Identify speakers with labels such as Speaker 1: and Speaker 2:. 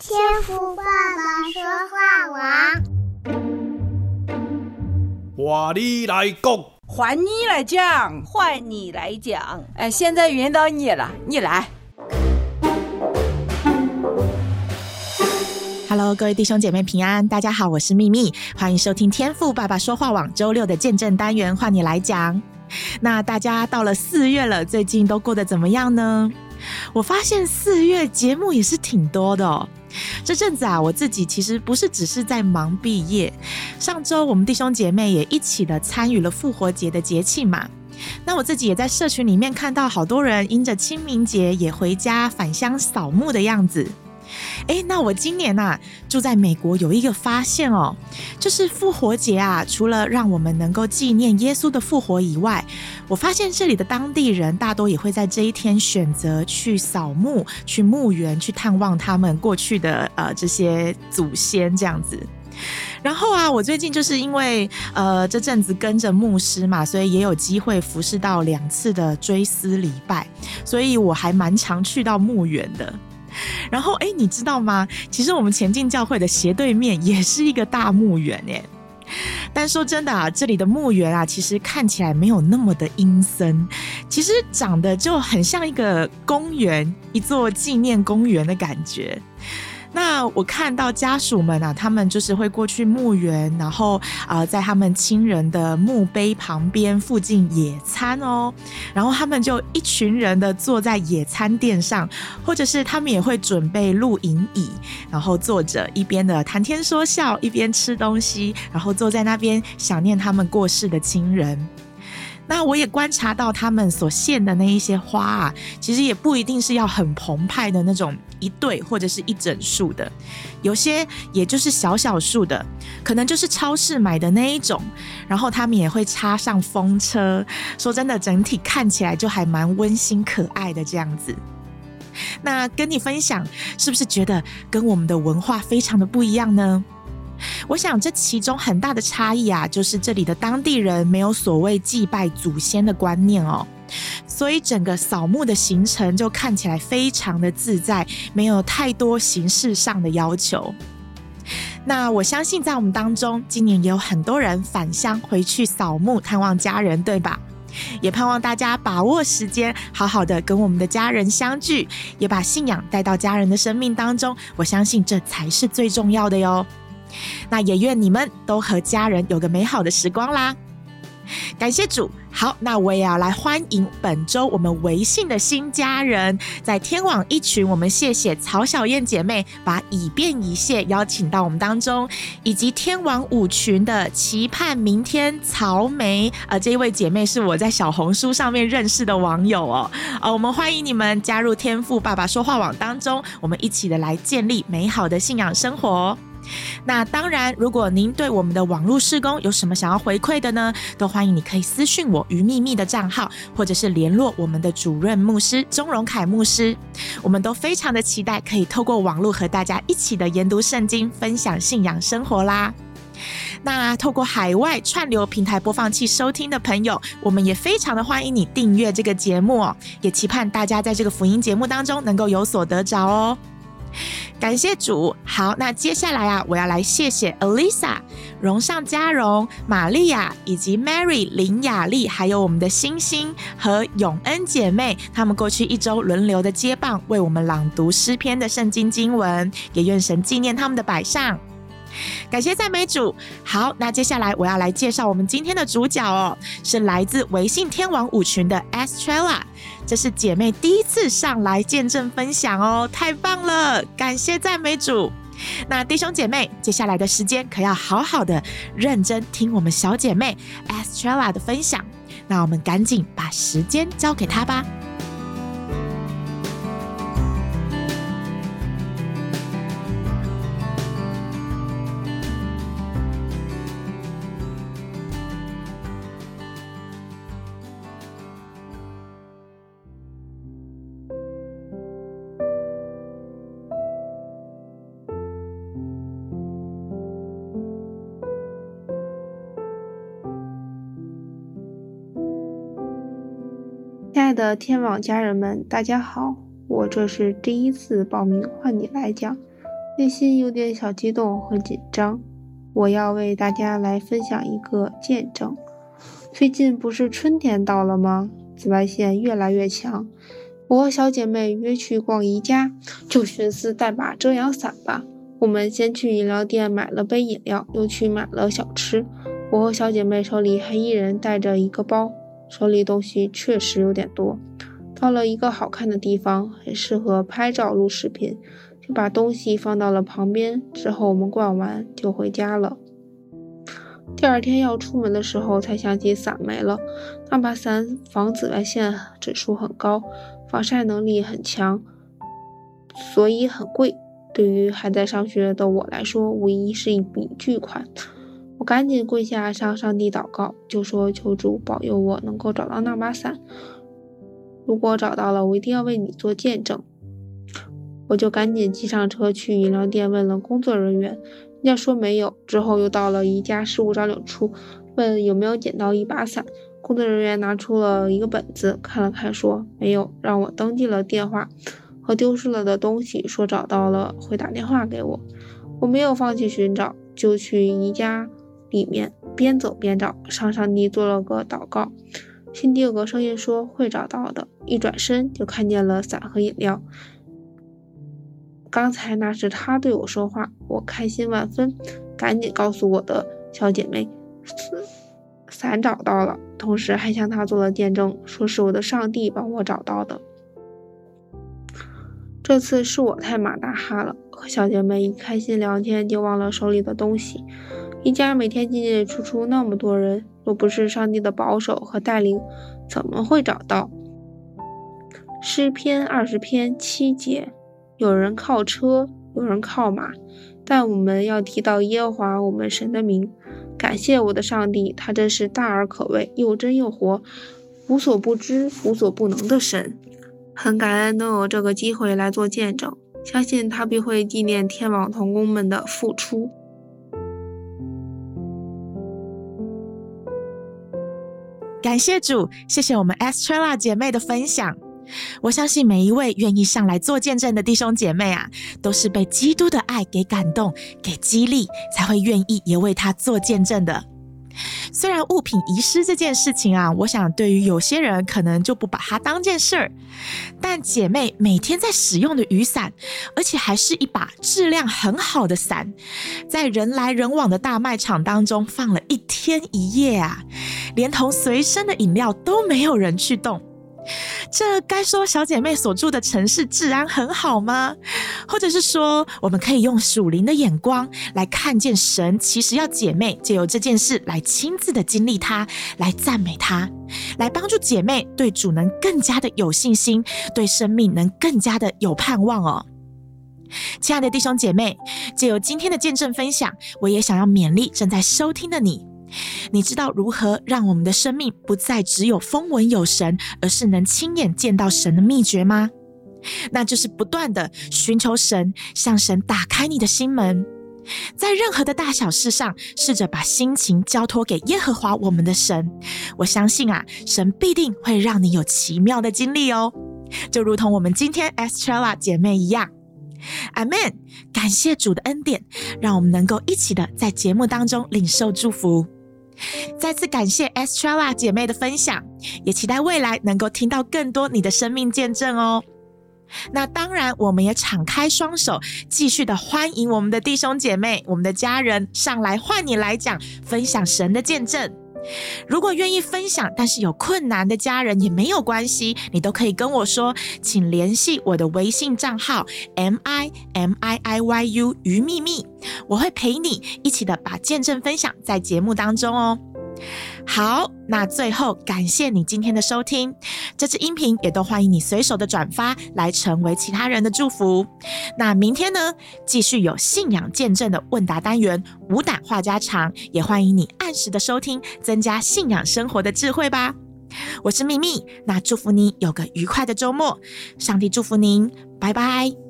Speaker 1: 天赋爸爸说话王，
Speaker 2: 换你来讲，
Speaker 3: 换你来讲，换你来讲。
Speaker 4: 哎，现在轮到你了，你来。
Speaker 5: Hello，各位弟兄姐妹平安，大家好，我是秘密，欢迎收听天赋爸爸说话网周六的见证单元，换你来讲。那大家到了四月了，最近都过得怎么样呢？我发现四月节目也是挺多的哦。这阵子啊，我自己其实不是只是在忙毕业。上周我们弟兄姐妹也一起的参与了复活节的节庆嘛。那我自己也在社群里面看到好多人因着清明节也回家返乡扫墓的样子。诶，那我今年啊住在美国，有一个发现哦，就是复活节啊，除了让我们能够纪念耶稣的复活以外，我发现这里的当地人大多也会在这一天选择去扫墓、去墓园、去探望他们过去的呃这些祖先这样子。然后啊，我最近就是因为呃这阵子跟着牧师嘛，所以也有机会服侍到两次的追思礼拜，所以我还蛮常去到墓园的。然后，哎，你知道吗？其实我们前进教会的斜对面也是一个大墓园耶。但说真的啊，这里的墓园啊，其实看起来没有那么的阴森，其实长得就很像一个公园，一座纪念公园的感觉。那我看到家属们啊，他们就是会过去墓园，然后啊、在他们亲人的墓碑旁边附近野餐哦。然后他们就一群人的坐在野餐垫上，或者是他们也会准备露营椅，然后坐着一边的谈天说笑，一边吃东西，然后坐在那边想念他们过世的亲人。那我也观察到他们所献的那一些花啊，其实也不一定是要很澎湃的那种一对或者是一整束的，有些也就是小小束的，可能就是超市买的那一种。然后他们也会插上风车，说真的，整体看起来就还蛮温馨可爱的这样子。那跟你分享，是不是觉得跟我们的文化非常的不一样呢？我想，这其中很大的差异啊，就是这里的当地人没有所谓祭拜祖先的观念哦，所以整个扫墓的行程就看起来非常的自在，没有太多形式上的要求。那我相信，在我们当中，今年也有很多人返乡回去扫墓探望家人，对吧？也盼望大家把握时间，好好的跟我们的家人相聚，也把信仰带到家人的生命当中。我相信这才是最重要的哟。那也愿你们都和家人有个美好的时光啦！感谢主。好，那我也要来欢迎本周我们微信的新家人，在天网一群，我们谢谢曹小燕姐妹把以便一谢邀请到我们当中，以及天网五群的期盼明天曹梅，呃，这一位姐妹是我在小红书上面认识的网友哦，呃，我们欢迎你们加入天赋爸爸说话网当中，我们一起的来建立美好的信仰生活。那当然，如果您对我们的网络事工有什么想要回馈的呢，都欢迎你可以私讯我于秘密的账号，或者是联络我们的主任牧师钟荣凯牧师。我们都非常的期待可以透过网络和大家一起的研读圣经，分享信仰生活啦。那透过海外串流平台播放器收听的朋友，我们也非常的欢迎你订阅这个节目哦，也期盼大家在这个福音节目当中能够有所得着哦。感谢主，好，那接下来啊，我要来谢谢 Alisa、荣尚嘉荣、玛利亚以及 Mary 林雅丽，还有我们的星星和永恩姐妹，他们过去一周轮流的接棒，为我们朗读诗篇的圣经经文，也愿神纪念他们的摆上。感谢赞美主。好，那接下来我要来介绍我们今天的主角哦，是来自微信天王舞群的 Estrella。这是姐妹第一次上来见证分享哦，太棒了！感谢赞美主。那弟兄姐妹，接下来的时间可要好好的认真听我们小姐妹 Estrella 的分享。那我们赶紧把时间交给她吧。
Speaker 6: 的天网家人们，大家好！我这是第一次报名换你来讲，内心有点小激动和紧张。我要为大家来分享一个见证。最近不是春天到了吗？紫外线越来越强，我和小姐妹约去逛宜家，就寻思带把遮阳伞吧。我们先去饮料店买了杯饮料，又去买了小吃。我和小姐妹手里还一人带着一个包，手里东西确实有点多。到了一个好看的地方，很适合拍照录视频，就把东西放到了旁边。之后我们逛完就回家了。第二天要出门的时候，才想起伞没了。那把伞防紫外线指数很高，防晒能力很强，所以很贵。对于还在上学的我来说，无疑是一笔巨款。赶紧跪下向上帝祷告，就说求主保佑我能够找到那把伞。如果找到了，我一定要为你做见证。我就赶紧骑上车去饮料店问了工作人员。人家说没有，之后又到了一家事物招领处，问有没有捡到一把伞。工作人员拿出了一个本子，看了看，说没有，让我登记了电话和丢失了的东西，说找到了会打电话给我。我没有放弃寻找，就去宜家里面边走边找，向上帝做了个祷告。心底有个声音说会找到的，一转身就看见了伞和饮料。刚才那是他对我说话，我开心万分，赶紧告诉我的小姐妹，伞找到了，同时还向她做了见证，说是我的上帝帮我找到的。这次是我太马大哈了，和小姐妹一开心聊天就忘了手里的东西。一家每天进进出出那么多人，若不是上帝的保守和带领，怎么会找到？诗篇二十篇七节。有人靠车，有人靠马，但我们要提到耶和华我们神的名。感谢我的上帝，他真是大而可畏，又真又活，无所不知、无所不能的神。很感恩能有这个机会来做见证，相信他必会纪念天网童工们的付出。
Speaker 5: 感谢主，谢谢我们 Estrella 姐妹的分享。我相信每一位愿意上来做见证的弟兄姐妹啊，都是被基督的爱给感动、给激励，才会愿意也为他做见证的。虽然物品遗失这件事情啊，我想对于有些人可能就不把它当件事儿，但姐妹每天在使用的雨伞，而且还是一把质量很好的伞，在人来人往的大卖场当中放了一天一夜啊，连同随身的饮料都没有人去动。这该说小姐妹所住的城市治安很好吗？或者是说，我们可以用属灵的眼光来看见神，其实要姐妹借由这件事来亲自的经历它，来赞美他，来帮助姐妹对主能更加的有信心，对生命能更加的有盼望哦。亲爱的弟兄姐妹，借由今天的见证分享，我也想要勉励正在收听的你。你知道如何让我们的生命不再只有风闻有神，而是能亲眼见到神的秘诀吗？那就是不断地寻求神，向神打开你的心门，在任何的大小事上，试着把心情交托给耶和华我们的神。我相信啊，神必定会让你有奇妙的经历哦，就如同我们今天 Estrella 姐妹一样。阿门！感谢主的恩典，让我们能够一起的在节目当中领受祝福。再次感谢 Estrella 姐妹的分享，也期待未来能够听到更多你的生命见证哦。那当然，我们也敞开双手，继续的欢迎我们的弟兄姐妹、我们的家人上来换你来讲，分享神的见证。如果愿意分享，但是有困难的家人也没有关系，你都可以跟我说，请联系我的微信账号 M I M I I Y U 于秘密，我会陪你一起的把见证分享在节目当中哦。好，那最后感谢你今天的收听，这支音频也都欢迎你随手的转发，来成为其他人的祝福。那明天呢，继续有信仰见证的问答单元，无胆话家常，也欢迎你按时的收听，增加信仰生活的智慧吧。我是秘密，那祝福你有个愉快的周末，上帝祝福您，拜拜。